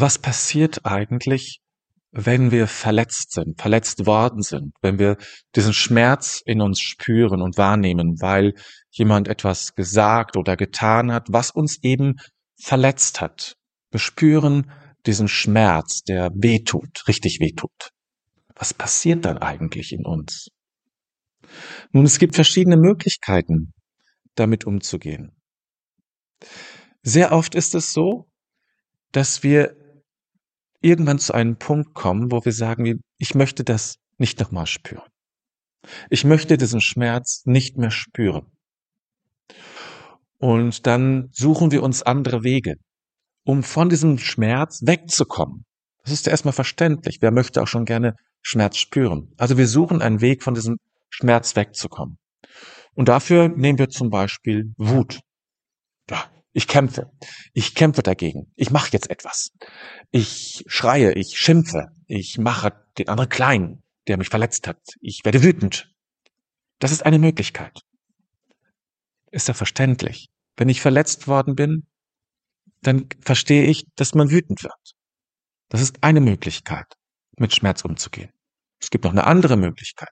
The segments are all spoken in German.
was passiert eigentlich, wenn wir verletzt sind, verletzt worden sind, wenn wir diesen Schmerz in uns spüren und wahrnehmen, weil jemand etwas gesagt oder getan hat, was uns eben verletzt hat. Wir spüren diesen Schmerz, der wehtut, richtig wehtut. Was passiert dann eigentlich in uns? Nun, es gibt verschiedene Möglichkeiten, damit umzugehen. Sehr oft ist es so, dass wir irgendwann zu einem Punkt kommen, wo wir sagen, ich möchte das nicht nochmal spüren. Ich möchte diesen Schmerz nicht mehr spüren. Und dann suchen wir uns andere Wege, um von diesem Schmerz wegzukommen. Das ist ja erstmal verständlich. Wer möchte auch schon gerne Schmerz spüren? Also wir suchen einen Weg, von diesem Schmerz wegzukommen. Und dafür nehmen wir zum Beispiel Wut. Ich kämpfe. Ich kämpfe dagegen. Ich mache jetzt etwas. Ich schreie, ich schimpfe. Ich mache den anderen klein, der mich verletzt hat. Ich werde wütend. Das ist eine Möglichkeit. Ist ja verständlich. Wenn ich verletzt worden bin, dann verstehe ich, dass man wütend wird. Das ist eine Möglichkeit, mit Schmerz umzugehen. Es gibt noch eine andere Möglichkeit.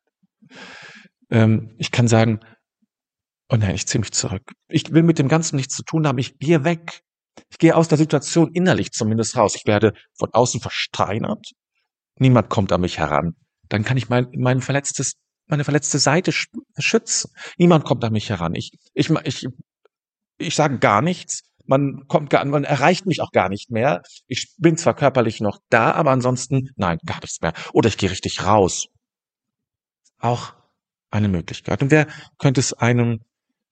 Ähm, ich kann sagen, Oh nein, ich ziehe mich zurück. Ich will mit dem Ganzen nichts zu tun haben. Ich gehe weg. Ich gehe aus der Situation innerlich zumindest raus. Ich werde von außen versteinert. Niemand kommt an mich heran. Dann kann ich mein, mein verletztes, meine verletzte Seite schützen. Niemand kommt an mich heran. Ich, ich, ich, ich sage gar nichts. Man kommt gar, man erreicht mich auch gar nicht mehr. Ich bin zwar körperlich noch da, aber ansonsten, nein, gar nichts mehr. Oder ich gehe richtig raus. Auch eine Möglichkeit. Und wer könnte es einem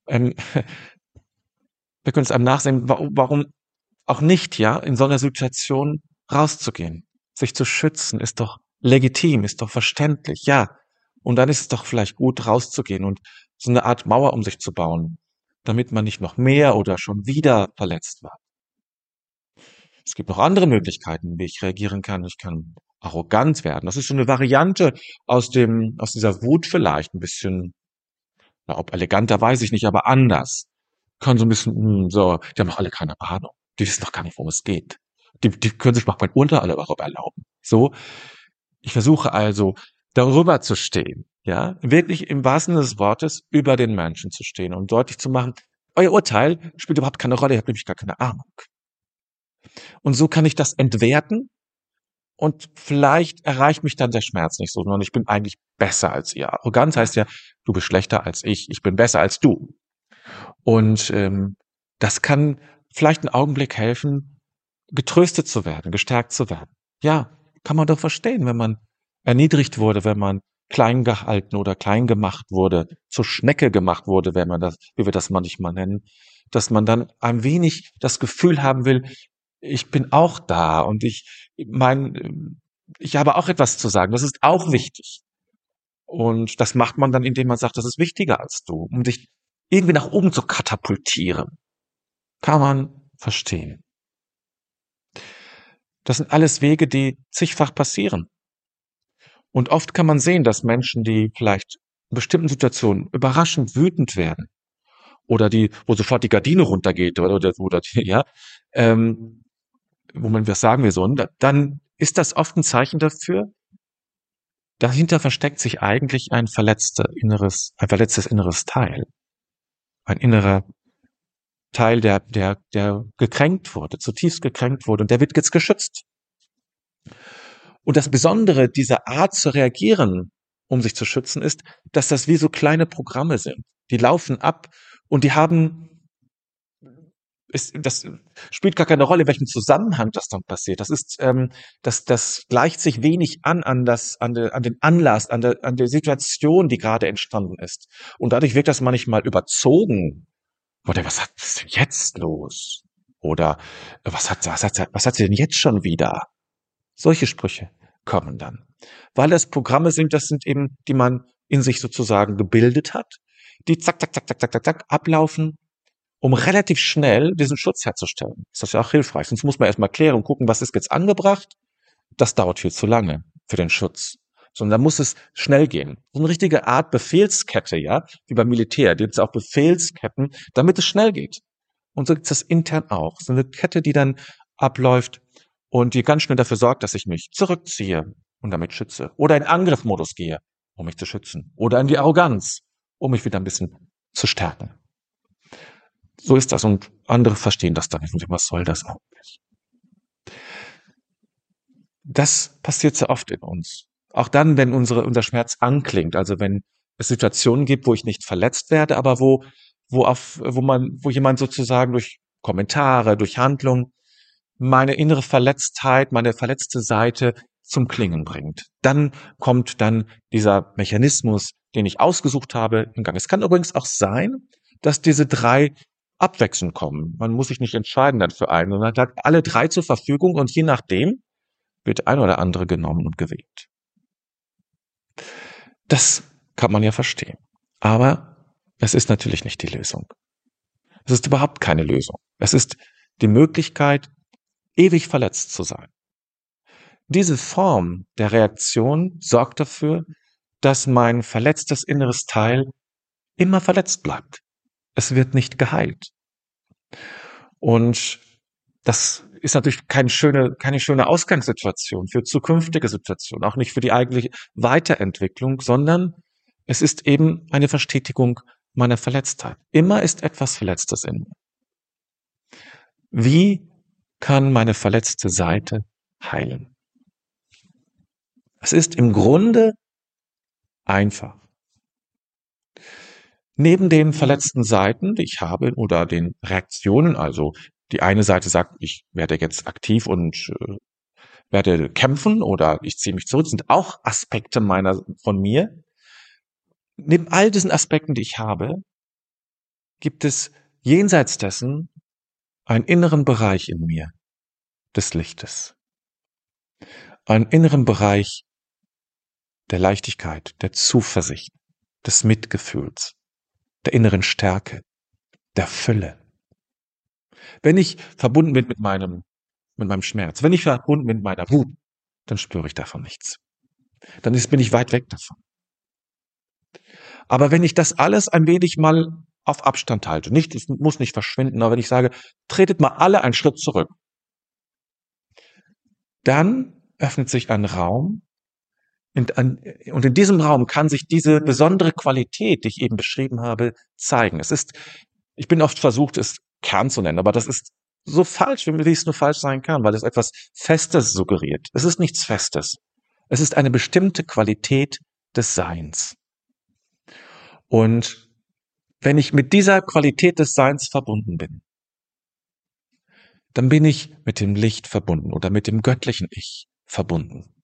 ähm, wir können es einem nachsehen, warum auch nicht, ja, in so einer Situation rauszugehen. Sich zu schützen ist doch legitim, ist doch verständlich, ja. Und dann ist es doch vielleicht gut, rauszugehen und so eine Art Mauer um sich zu bauen, damit man nicht noch mehr oder schon wieder verletzt wird. Es gibt noch andere Möglichkeiten, wie ich reagieren kann. Ich kann arrogant werden. Das ist so eine Variante aus dem, aus dieser Wut vielleicht ein bisschen na, ob eleganter weiß ich nicht, aber anders. Kann so ein bisschen, hm, so, die haben doch alle keine Ahnung. Die wissen doch gar nicht, worum es geht. Die, die können sich noch mein Unterall überhaupt erlauben. So. Ich versuche also, darüber zu stehen. Ja, wirklich im wahrsten des Wortes über den Menschen zu stehen und deutlich zu machen, euer Urteil spielt überhaupt keine Rolle, ihr habt nämlich gar keine Ahnung. Und so kann ich das entwerten und vielleicht erreicht mich dann der Schmerz nicht so, sondern ich bin eigentlich besser als ihr. Arroganz heißt ja, du bist schlechter als ich, ich bin besser als du. Und ähm, das kann vielleicht einen Augenblick helfen, getröstet zu werden, gestärkt zu werden. Ja, kann man doch verstehen, wenn man erniedrigt wurde, wenn man klein gehalten oder klein gemacht wurde, zur Schnecke gemacht wurde, wenn man das, wie wir das manchmal nennen, dass man dann ein wenig das Gefühl haben will, ich bin auch da und ich mein, ich habe auch etwas zu sagen. Das ist auch wichtig. Und das macht man dann, indem man sagt, das ist wichtiger als du, um dich irgendwie nach oben zu katapultieren. Kann man verstehen. Das sind alles Wege, die zigfach passieren. Und oft kann man sehen, dass Menschen, die vielleicht in bestimmten Situationen überraschend wütend werden, oder die, wo sofort die Gardine runtergeht, oder, oder, oder ja, ähm, wo man was sagen wir so, dann ist das oft ein Zeichen dafür, dahinter versteckt sich eigentlich ein verletzter inneres, ein verletztes inneres Teil. Ein innerer Teil, der, der, der gekränkt wurde, zutiefst gekränkt wurde und der wird jetzt geschützt. Und das Besondere dieser Art zu reagieren, um sich zu schützen, ist, dass das wie so kleine Programme sind. Die laufen ab und die haben ist, das spielt gar keine Rolle, in welchem Zusammenhang das dann passiert. Das ist, ähm, das, das gleicht sich wenig an an das, an, de, an den Anlass, an der, an der Situation, die gerade entstanden ist. Und dadurch wirkt das manchmal überzogen. Oder was hat was denn jetzt los? Oder was hat, was hat, was hat sie denn jetzt schon wieder? Solche Sprüche kommen dann. Weil das Programme sind, das sind eben, die man in sich sozusagen gebildet hat, die zack, zack, zack, zack, zack, zack, zack ablaufen um relativ schnell diesen Schutz herzustellen. Ist das ja auch hilfreich. Sonst muss man erstmal klären und gucken, was ist jetzt angebracht. Das dauert viel zu lange für den Schutz. Sondern da muss es schnell gehen. So eine richtige Art Befehlskette, ja, wie beim Militär. Da gibt es auch Befehlsketten, damit es schnell geht. Und so gibt es das intern auch. So eine Kette, die dann abläuft und die ganz schnell dafür sorgt, dass ich mich zurückziehe und damit schütze oder in Angriffmodus gehe, um mich zu schützen oder in die Arroganz, um mich wieder ein bisschen zu stärken. So ist das und andere verstehen das dann nicht und was soll das eigentlich? Das passiert sehr oft in uns. Auch dann, wenn unsere, unser Schmerz anklingt, also wenn es Situationen gibt, wo ich nicht verletzt werde, aber wo, wo auf, wo man, wo jemand sozusagen durch Kommentare, durch Handlung meine innere Verletztheit, meine verletzte Seite zum Klingen bringt. Dann kommt dann dieser Mechanismus, den ich ausgesucht habe, in Gang. Es kann übrigens auch sein, dass diese drei abwechselnd kommen. Man muss sich nicht entscheiden dann für einen, sondern hat alle drei zur Verfügung und je nachdem wird ein oder andere genommen und gewählt. Das kann man ja verstehen. Aber es ist natürlich nicht die Lösung. Es ist überhaupt keine Lösung. Es ist die Möglichkeit, ewig verletzt zu sein. Diese Form der Reaktion sorgt dafür, dass mein verletztes inneres Teil immer verletzt bleibt. Es wird nicht geheilt. Und das ist natürlich keine schöne, keine schöne Ausgangssituation für zukünftige Situationen, auch nicht für die eigentliche Weiterentwicklung, sondern es ist eben eine Verstetigung meiner Verletztheit. Immer ist etwas Verletztes in mir. Wie kann meine verletzte Seite heilen? Es ist im Grunde einfach. Neben den verletzten Seiten, die ich habe, oder den Reaktionen, also die eine Seite sagt, ich werde jetzt aktiv und äh, werde kämpfen oder ich ziehe mich zurück, sind auch Aspekte meiner von mir. Neben all diesen Aspekten, die ich habe, gibt es jenseits dessen einen inneren Bereich in mir des Lichtes. Einen inneren Bereich der Leichtigkeit, der Zuversicht, des Mitgefühls, der inneren Stärke, der Fülle. Wenn ich verbunden bin mit meinem, mit meinem Schmerz, wenn ich verbunden bin mit meiner Wut, dann spüre ich davon nichts. Dann ist, bin ich weit weg davon. Aber wenn ich das alles ein wenig mal auf Abstand halte, nicht, es muss nicht verschwinden, aber wenn ich sage, tretet mal alle einen Schritt zurück, dann öffnet sich ein Raum, und, in diesem Raum kann sich diese besondere Qualität, die ich eben beschrieben habe, zeigen. Es ist, ich bin oft versucht, es Kern zu nennen, aber das ist so falsch, wie es nur falsch sein kann, weil es etwas Festes suggeriert. Es ist nichts Festes. Es ist eine bestimmte Qualität des Seins. Und wenn ich mit dieser Qualität des Seins verbunden bin, dann bin ich mit dem Licht verbunden oder mit dem göttlichen Ich verbunden.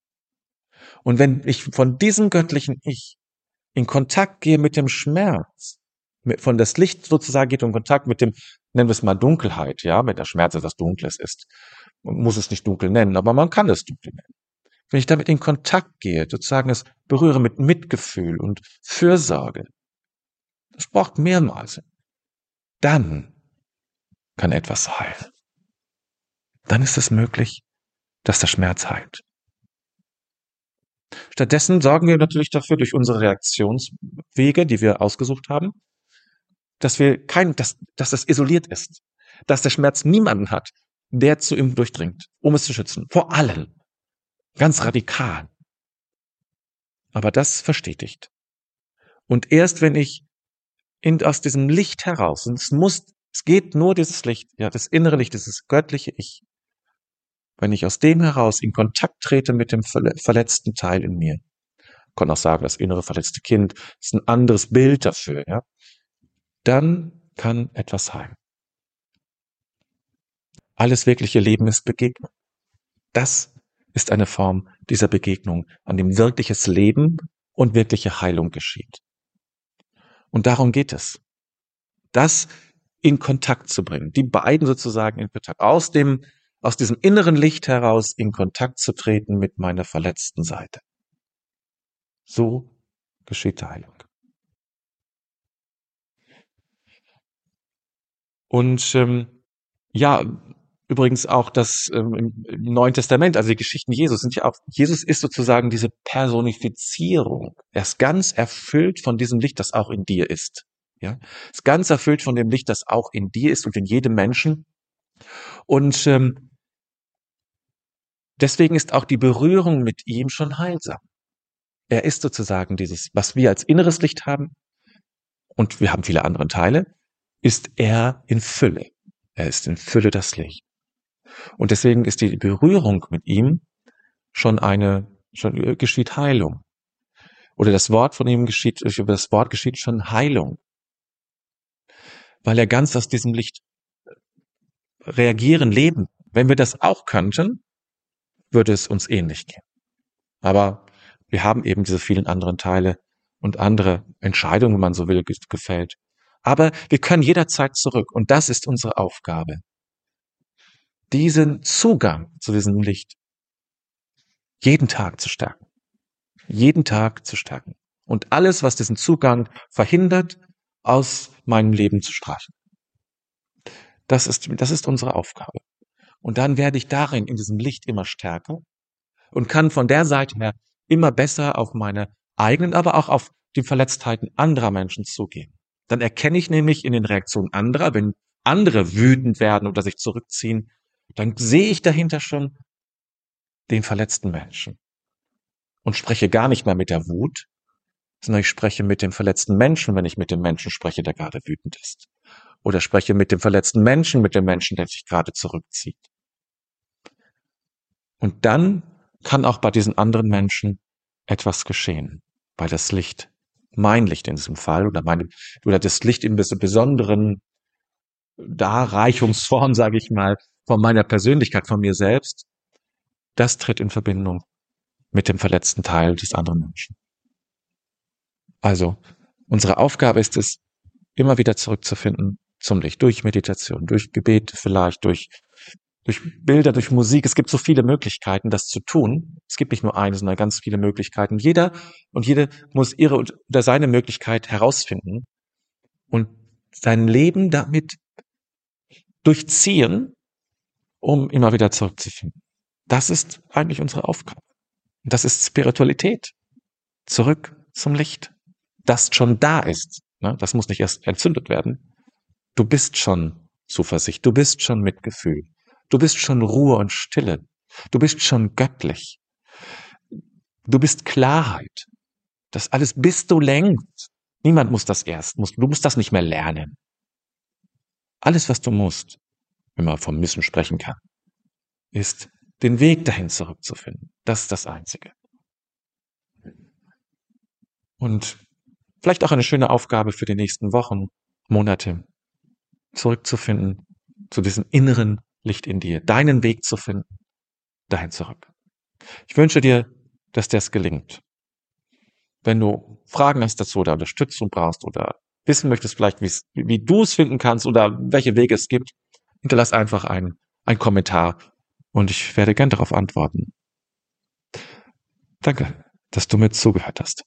Und wenn ich von diesem göttlichen Ich in Kontakt gehe mit dem Schmerz, von das Licht sozusagen geht in Kontakt mit dem, nennen wir es mal Dunkelheit, ja, wenn der Schmerz etwas Dunkles ist. Man muss es nicht dunkel nennen, aber man kann es dunkel nennen. Wenn ich damit in Kontakt gehe, sozusagen es berühre mit Mitgefühl und Fürsorge, das braucht mehrmals. Dann kann etwas heilen. Dann ist es möglich, dass der Schmerz heilt. Stattdessen sorgen wir natürlich dafür durch unsere Reaktionswege, die wir ausgesucht haben, dass wir kein, dass, dass das isoliert ist, dass der Schmerz niemanden hat, der zu ihm durchdringt, um es zu schützen. Vor allen. Ganz radikal. Aber das verstetigt. Und erst wenn ich in, aus diesem Licht heraus, und es muss, es geht nur dieses Licht, ja, das innere Licht, dieses göttliche Ich, wenn ich aus dem heraus in Kontakt trete mit dem verletzten Teil in mir, kann auch sagen, das innere verletzte Kind ist ein anderes Bild dafür, ja, dann kann etwas heilen. Alles wirkliche Leben ist Begegnung. Das ist eine Form dieser Begegnung, an dem wirkliches Leben und wirkliche Heilung geschieht. Und darum geht es. Das in Kontakt zu bringen, die beiden sozusagen in Kontakt, aus dem aus diesem inneren Licht heraus in Kontakt zu treten mit meiner verletzten Seite. So geschieht Heilung. Und ähm, ja, übrigens auch das ähm, im Neuen Testament, also die Geschichten Jesus sind ja auch, Jesus ist sozusagen diese Personifizierung. Er ist ganz erfüllt von diesem Licht, das auch in dir ist. Ja, ist ganz erfüllt von dem Licht, das auch in dir ist und in jedem Menschen. Und ähm, Deswegen ist auch die Berührung mit ihm schon heilsam. Er ist sozusagen dieses, was wir als inneres Licht haben, und wir haben viele andere Teile, ist er in Fülle. Er ist in Fülle das Licht. Und deswegen ist die Berührung mit ihm schon eine, schon geschieht Heilung. Oder das Wort von ihm geschieht, über das Wort geschieht schon Heilung. Weil er ganz aus diesem Licht reagieren, leben. Wenn wir das auch könnten, würde es uns ähnlich gehen. Aber wir haben eben diese vielen anderen Teile und andere Entscheidungen, wenn man so will, gefällt. Aber wir können jederzeit zurück und das ist unsere Aufgabe. Diesen Zugang zu diesem Licht jeden Tag zu stärken. Jeden Tag zu stärken. Und alles, was diesen Zugang verhindert, aus meinem Leben zu streichen. Das ist, das ist unsere Aufgabe. Und dann werde ich darin, in diesem Licht immer stärker und kann von der Seite her immer besser auf meine eigenen, aber auch auf die Verletztheiten anderer Menschen zugehen. Dann erkenne ich nämlich in den Reaktionen anderer, wenn andere wütend werden oder sich zurückziehen, dann sehe ich dahinter schon den verletzten Menschen und spreche gar nicht mehr mit der Wut, sondern ich spreche mit dem verletzten Menschen, wenn ich mit dem Menschen spreche, der gerade wütend ist. Oder spreche mit dem verletzten Menschen, mit dem Menschen, der sich gerade zurückzieht. Und dann kann auch bei diesen anderen Menschen etwas geschehen, weil das Licht, mein Licht in diesem Fall, oder meine, oder das Licht in besonderen Darreichungsform, sage ich mal, von meiner Persönlichkeit, von mir selbst, das tritt in Verbindung mit dem verletzten Teil des anderen Menschen. Also, unsere Aufgabe ist es, immer wieder zurückzufinden zum Licht, durch Meditation, durch Gebet vielleicht, durch, durch Bilder, durch Musik. Es gibt so viele Möglichkeiten, das zu tun. Es gibt nicht nur eine, sondern ganz viele Möglichkeiten. Jeder und jede muss ihre oder seine Möglichkeit herausfinden und sein Leben damit durchziehen, um immer wieder zurückzufinden. Das ist eigentlich unsere Aufgabe. Das ist Spiritualität. Zurück zum Licht. Das schon da ist. Ne? Das muss nicht erst entzündet werden. Du bist schon Zuversicht. Du bist schon Mitgefühl. Du bist schon Ruhe und Stille. Du bist schon göttlich. Du bist Klarheit. Das alles bist du längst. Niemand muss das erst. Du musst das nicht mehr lernen. Alles, was du musst, wenn man vom Müssen sprechen kann, ist den Weg dahin zurückzufinden. Das ist das Einzige. Und vielleicht auch eine schöne Aufgabe für die nächsten Wochen, Monate, zurückzufinden zu diesem inneren Licht in dir, deinen Weg zu finden, dahin zurück. Ich wünsche dir, dass das gelingt. Wenn du Fragen hast dazu oder Unterstützung brauchst oder wissen möchtest vielleicht, wie du es finden kannst oder welche Wege es gibt, hinterlass einfach einen, einen Kommentar und ich werde gern darauf antworten. Danke, dass du mir zugehört hast.